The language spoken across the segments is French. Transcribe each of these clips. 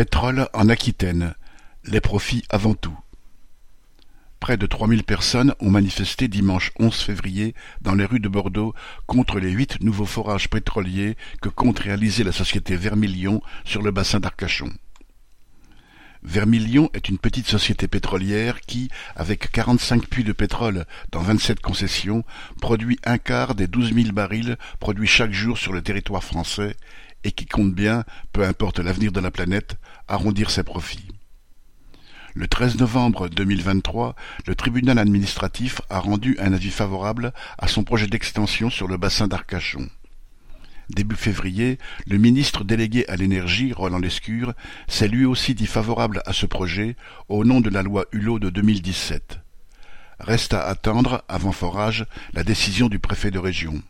Pétrole en Aquitaine, les profits avant tout. Près de trois mille personnes ont manifesté dimanche 11 février dans les rues de Bordeaux contre les huit nouveaux forages pétroliers que compte réaliser la société Vermilion sur le bassin d'Arcachon. Vermilion est une petite société pétrolière qui, avec quarante-cinq puits de pétrole dans vingt-sept concessions, produit un quart des douze mille barils produits chaque jour sur le territoire français et qui compte bien, peu importe l'avenir de la planète, arrondir ses profits. Le 13 novembre 2023, le tribunal administratif a rendu un avis favorable à son projet d'extension sur le bassin d'Arcachon. Début février, le ministre délégué à l'énergie, Roland Lescure, s'est lui aussi dit favorable à ce projet au nom de la loi Hulot de 2017. Reste à attendre, avant forage, la décision du préfet de région.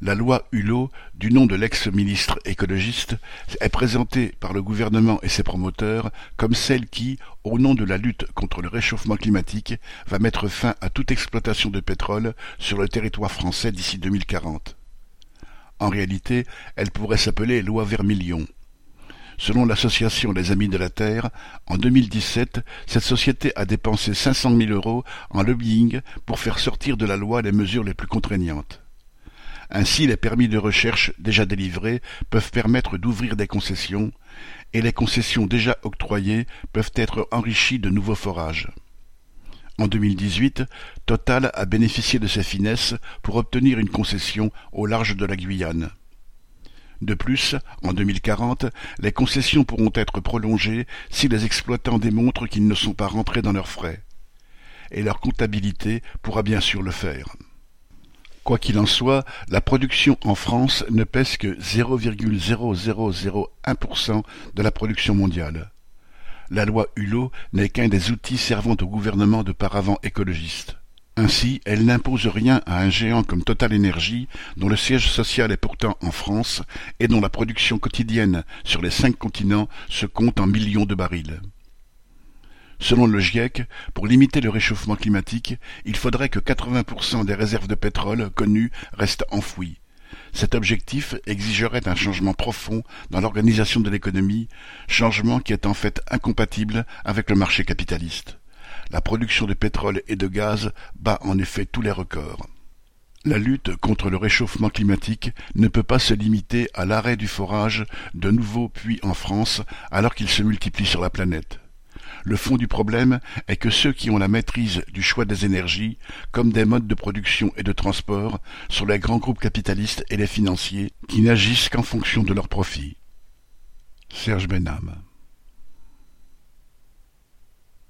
La loi Hulot, du nom de l'ex-ministre écologiste, est présentée par le gouvernement et ses promoteurs comme celle qui, au nom de la lutte contre le réchauffement climatique, va mettre fin à toute exploitation de pétrole sur le territoire français d'ici 2040. En réalité, elle pourrait s'appeler loi Vermilion. Selon l'association des Amis de la Terre, en 2017, cette société a dépensé 500 000 euros en lobbying pour faire sortir de la loi les mesures les plus contraignantes. Ainsi les permis de recherche déjà délivrés peuvent permettre d'ouvrir des concessions, et les concessions déjà octroyées peuvent être enrichies de nouveaux forages. En 2018, Total a bénéficié de ces finesses pour obtenir une concession au large de la Guyane. De plus, en 2040, les concessions pourront être prolongées si les exploitants démontrent qu'ils ne sont pas rentrés dans leurs frais. Et leur comptabilité pourra bien sûr le faire. Quoi qu'il en soit, la production en France ne pèse que 0,0001% de la production mondiale. La loi Hulot n'est qu'un des outils servant au gouvernement de paravent écologiste. Ainsi, elle n'impose rien à un géant comme Total Energy, dont le siège social est pourtant en France et dont la production quotidienne sur les cinq continents se compte en millions de barils. Selon le GIEC, pour limiter le réchauffement climatique, il faudrait que 80% des réserves de pétrole connues restent enfouies. Cet objectif exigerait un changement profond dans l'organisation de l'économie, changement qui est en fait incompatible avec le marché capitaliste. La production de pétrole et de gaz bat en effet tous les records. La lutte contre le réchauffement climatique ne peut pas se limiter à l'arrêt du forage de nouveaux puits en France alors qu'ils se multiplient sur la planète. Le fond du problème est que ceux qui ont la maîtrise du choix des énergies, comme des modes de production et de transport, sont les grands groupes capitalistes et les financiers qui n'agissent qu'en fonction de leurs profits. Serge Benham